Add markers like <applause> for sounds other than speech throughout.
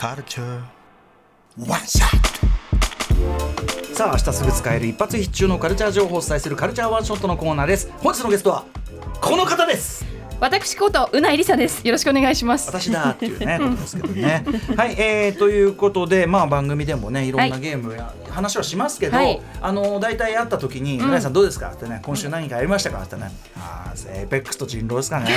カルチャーワンショットさあ明日すぐ使える一発必中のカルチャー情報をお伝えするカルチャーワンショットのコーナーです。本日のゲストはこの方です。私ことうないりさです。よろしくお願いします。私だっていうねことですけどね。はい、えー、ということでまあ番組でもねい。ろんなゲームや、話はしますけど、はい。あの大体会った時に「村井さんどうですか?」ってね「今週何かやりましたか?」ってね「ああエイペックスと人狼ですかね」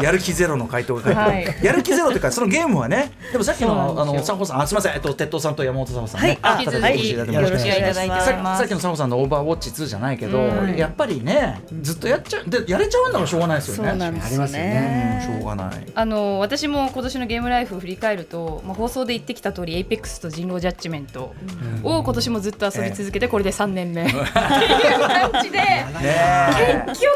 <laughs> やる気ゼロの回答が書いてある、はい。やる気ゼロっていうかそのゲームはねでもさっきのあの佐保さんあすみません。えっと鉄塔さんと山本佐保さんね、はい。あ引き続きよろしくお願いいただいてさます。さっきの佐保さんのオーバーウォッチ2じゃないけど、うん。やっぱりねずっとやっちゃう。でやれちゃうんだからしょうがないですよね。そうなんですよありますよね、うんしょうがない。あの私も今年のゲームライフを振り返ると、まあ、放送で言ってきた通りエイペックスと人狼ジャッジメントを今年もずっと遊び続けてこれで3年目。っていう感じでね結局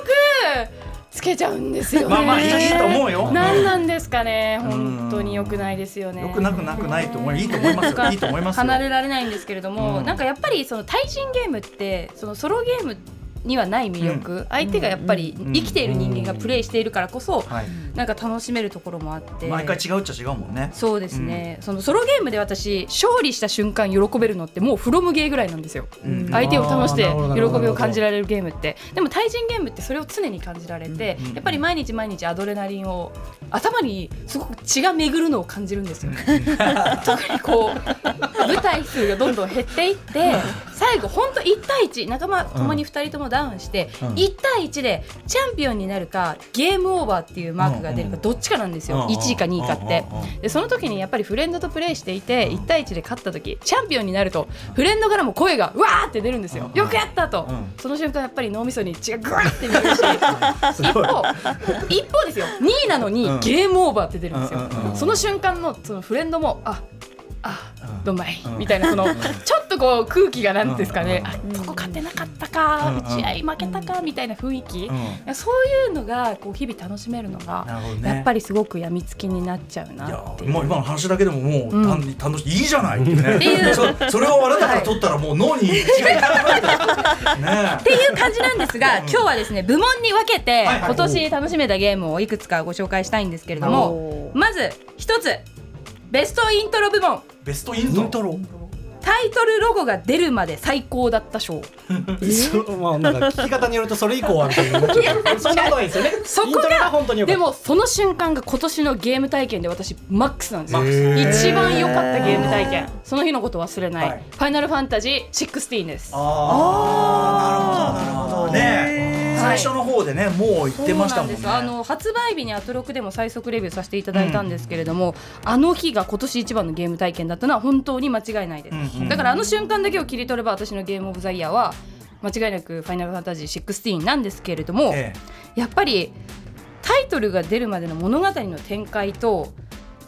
つけちゃうんですよね。まあまあいいと思うよ。何なんですかね。うん。本当に良くないですよね。よくなくなくないと思う。いいと思います。よいいと思いますよ。離れられないんですけれども、うん。なんかやっぱりその対人ゲームってそのソロゲームにはない魅力、相手がやっぱりうん。生きている人間がプレイしているからこそ、はい。なんか楽しめるところもあって。毎回違うっちゃ違うもんね。そうですね、そのソロゲームで私勝利した瞬間喜べるのってもうフロムゲーぐらいなんですよ、うん。相手を楽して喜びを感じられるゲームって。でも対人ゲームってそれを常に感じられて、うんやっぱり毎日毎日アドレナリンを頭にすごく血が巡るのを感じるんですよね。<laughs> 特にこう舞台数がどんどん減っていって最後本当1対1仲間ともに2人ともダウンして、うん。1対1でチャンピオンになるかゲームオーバーっていうマークが出るかどっちかなんですよ、1位か2位かって。でその時にやっぱりフレンドとプレイしていて1対1で勝った時チャンピオンになるとフレンドからも声がうわーって出るんですよ、よくやったと、うん。その瞬間やっぱり脳みそに血がグワーって出るし一方一方ですよ。2位なのにうん。ゲームオーバーって出るんですよ、うんうんうん。その瞬間のそのフレンドもああうんどんまい、うん。みたいなそのちょっとこう空気がなんですかね、うん。あここ勝てなかったか、うん。打ち合い負けたかみたいな雰囲気、そういうのがこう日々楽しめるのがやっぱりすごくやみつきになっちゃうなって。もう。今の話だけでももう、うん。楽しいいいじゃないっていう。そそれをあなたから取ったらもう脳に血がったねっていう感じなんですが、今日はですね部門に分けて今年楽しめたゲームをいくつかご紹介したいんですけれどもおまず一つベストイントロ部門。ベストイントロ？ロ。タイトルロゴが出るまで最高だった賞。そうまあなんか <laughs> 聞き方によるとそれ以降はみたいなそんなことないですよね。そこがでもその瞬間が今年のゲーム体験で私マックスなんですよ。マックス。一番良かったゲーム体験。その日のこと忘れない、はい。ファイナルファンタジー16です。ああなるほどなるほど。ね最初の方でねもう言ってましたもんね。あの発売日にアトロクでも最速レビューさせていただいたんですけれども、あの日が今年一番のゲーム体験だったのは本当に間違いないです、うんうん。だからあの瞬間だけを切り取れば私のゲームオブザイヤーは間違いなく「ファイナルファンタジー16」なんですけれども、えやっぱりタイトルが出るまでの物語の展開と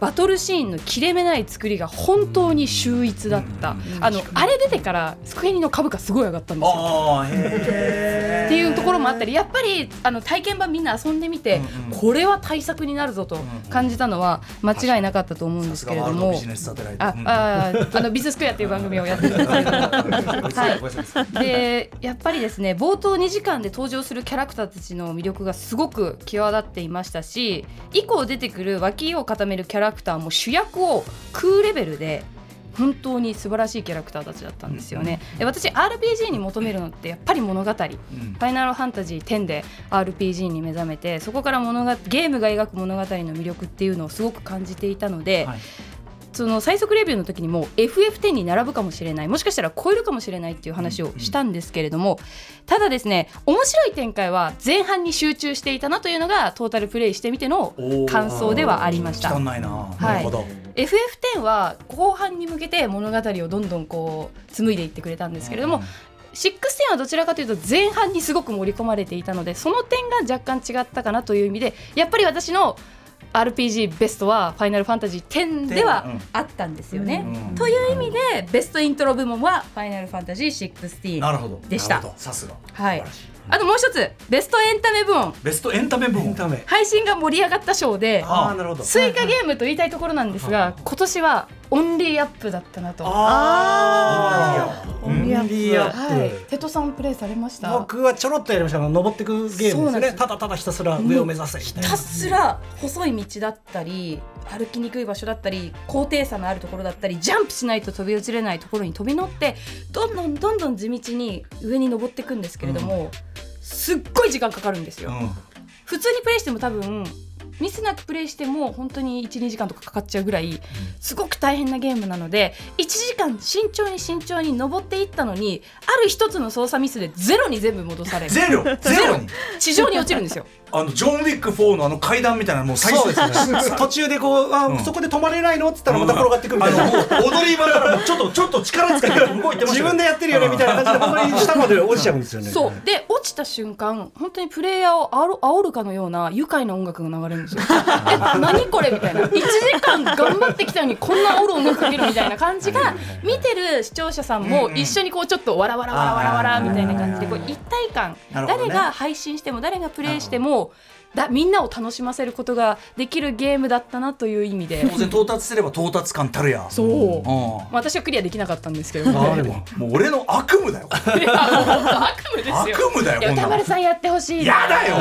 バトルシーンの切れ目ない作りが本当に秀逸だった、あのあれ出てからスクエニの株価すごい上がったんえですよっていうところもあったりやっぱりあの体験版みんな遊んでみて、うんうん。これは対策になるぞと感じたのは間違いなかったと思うんさですけれども。あうんあーあのビズスクエアっていう番組をやってるんです。けれどもごめんなさい。ごめんなさいでやっぱりですね冒頭2時間で登場するキャラクターたちの魅力がすごく際立っていましたし以降出てくる脇を固めるキャラクターも主役を空レベルで本当に素晴らしいキャラクターたちだったんですよね。で私 RPG に求めるのってやっぱり物語。フうんァイナルファンタジー10で RPG に目覚めてそこから物がゲームが描く物語の魅力っていうのをすごく感じていたので、はいその最速レビューの時にも FF10 に並ぶかもしれないもしかしたら超えるかもしれないっていう話をしたんですけれども、ただですね面白い展開は前半に集中していたなというのがトータルプレイしてみての感想ではありました。汚。いな。なるほど。FF10 は後半に向けて物語をどんどんこう紡いでいってくれたんですけれども、16はどちらかというと前半にすごく盛り込まれていたのでその点が若干違ったかなという意味でやっぱり私の RPG ベストは「ファイナルファンタジー10」ではうんあったんですよね。うん。という意味でベストイントロ部門は「ファイナルファンタジー16」なるほど。でしたさすが。はい。あともう一つベストエンタメ部門。ベストエンタメ部門。エンタメ配信が盛り上がった賞でああなるほど。スイカゲームと言いたいところなんですが今年はオンリーアップだったなと。あー。オンリーアップはい、テトさんプレイされました？僕はちょろっとやりました。が登っていくゲームですね。ただただひたすら上を目指せ。ひたすら細い道だったり歩きにくい場所だったり高低差のあるところだったりジャンプしないと飛び移れないところに飛び乗ってどんどんどんどん地道に上に登っていくんですけれども、すっごい時間かかるんですよ。うん。普通にプレイしても多分ミスなくプレイしても本当に12時間とかかかっちゃうぐらいすごく大変なゲームなので1時間慎重に慎重に登っていったのにある一つの操作ミスでゼロに全部戻される。ゼロ？ゼロ。に？地上に落ちるんですよ。<laughs> あのジョン・ウィック4のあの階段みたいなもう最そう初ですね。<laughs> 途中でこうあ、うん。そこで止まれないの？っつったらまた転がっていくみたいな、う踊り場からちょっとちょっと力つけて動いてましたよ。自分でやってるよねみたいな感じで本当に下まで落ちちゃうんですよね。そう。で落ちた瞬間本当にプレイヤーをあお煽るかのような愉快な音楽が流れるんですよ。<laughs> え何これみたいな。1時間頑張ってきたのにこんな煽る音楽かけるみたいな感じが見てる視聴者さんも一緒にこうちょっとわらわらわらわらわらみたいな感じでこう一体感。誰が配信しても誰がプレイしてもだみんなを楽しませることができるゲームだったなという意味で。当然到達すれば到達感たるやそう。うん。まあ私はクリアできなかったんですけどあーでももう俺の悪夢だよ。<laughs> 悪夢ですよ。悪夢だよいやこんなの。歌丸さんやってほしいな。やだよ。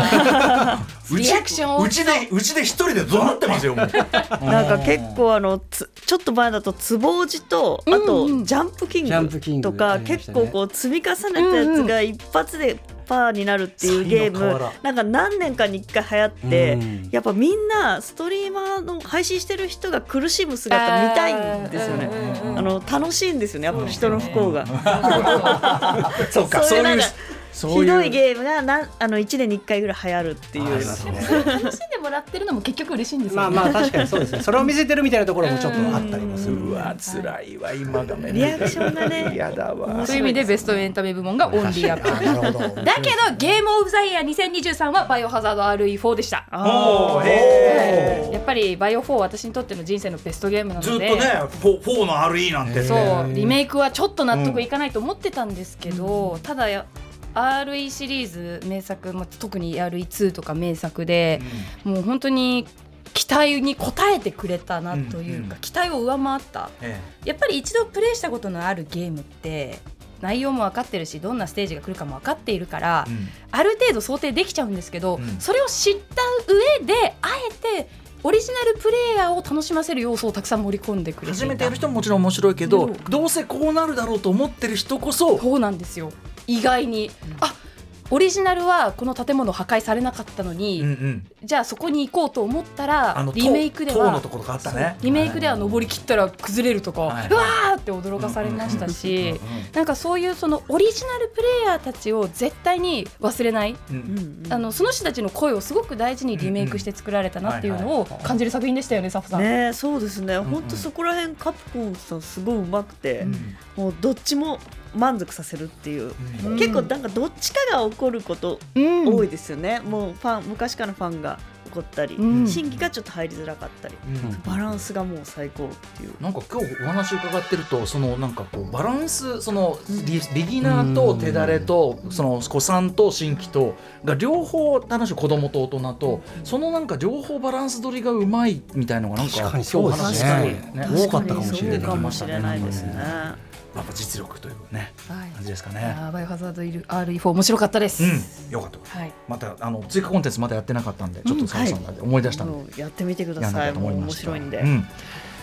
<laughs> うちリアクションうちでうちで一人で怒鳴ってますよもう。なんか結構あのつちょっと前だとつぼうじとあとジャンプキンジャンプキンググとかありましたね。結構こう積み重ねたやつが一発でパーになるっていうゲーム。才能河原なんか何年かに一回流行ってうん。やっぱみんなストリーマーの配信してる人が苦しむ姿見たいんですよね。あの楽しいんですよねやっぱ人の不幸が。そうかそういうひどいゲームがなんあの1年に1回ぐらい流行るっていう。ね。<laughs> 楽しんでもらってるのも結局嬉しいんですよ、ね。まあまあ確かにそうですね。<laughs> それを見せてるみたいなところもちょっとあったりもする。うわ辛いわ今がめリアクションがね。やだわ。そういう意味でベストエンタメ部門がオンリーアップ。だけどゲームオブザイヤー2023はバイオハザード RE4 でした。おーへやっぱりバイオ4は私にとっての人生のベストゲームなので。ーずっとねフォ4の RE なんてそうリメイクはちょっと納得いかないと思ってたんですけど、ただや RE シリーズ名作、まあ、特に RE2 とか名作で、もう本当に期待に応えてくれたなというか、うん期待を上回った。えやっぱり一度プレイしたことのあるゲームって内容も分かってるしどんなステージが来るかも分かっているから、えうん。ある程度想定できちゃうんですけど、うん。それを知った上であえてオリジナルプレイヤーを楽しませる要素をたくさん盛り込んでくれて初めてやる人ももちろん面白いけど、うんどうせこうなるだろうと思ってる人こそそうなんですよ意外に、あオリジナルはこの建物破壊されなかったのに、うんうん。じゃあそこに行こうと思ったあらのリメイクでは塔のところがあったね。リメイクでは登りきったら崩れるとか、はい。うわーって驚かされましたし、うんうんなんかそういうそのオリジナルプレイヤーたちを絶対に忘れない、うんうんうん。あのその人たちの声をすごく大事にリメイクして作られたなっていうのを感じる作品でしたよね、サフさん。ねそうですね、ん本当そこら辺カプコンさんすごいうまくて、うん。もうどっちも満足させるっていう、うん。結構なんかどっちかが起こることうん。多いですよね、もうファン昔からのファンが起こったり、うん。新規がちょっと入りづらかったりうん。バランスがもう最高っていう。なんか今日お話伺ってるとそのなんかこうバランスそのビビギナーと手だれとその子さんと新規とが両方楽しい子供と大人とそのなんか両方バランス取りがうまいみたいのがなん。か確かにそうですね今日話してね多かったかもしれないそうかもしれないですね。やっぱ実力というねはい感じですかね。バイオハザード RE4 面白かったです。うん、よかった。はい。またあの追加コンテンツまだやってなかったんで、ちょっとサムさんが思い出したんで、もうやってみてください。面。白いんで。うん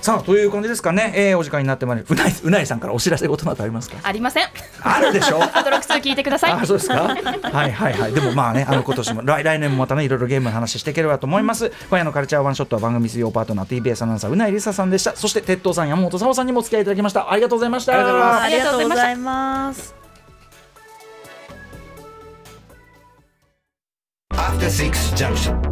さあという感じですかね、えー、お時間になってまいりうないうないさんからお知らせ事などありますか？ありません。あるでしょ？<laughs> アドロックス聞いてください。あそうですか？<laughs> はいはいはい。でもまあねあの今年も来来年もまたねいろいろゲームの話していければと思います。今夜のカルチャーワンショットは番組水曜パートナー TBS アナウンサーうないりささんでした。そして鉄道さん山本沙穂さんにもお付き合いいただきました。ありがとうございました。ありがとうございます。ありがとうございます。After Six Junction. 2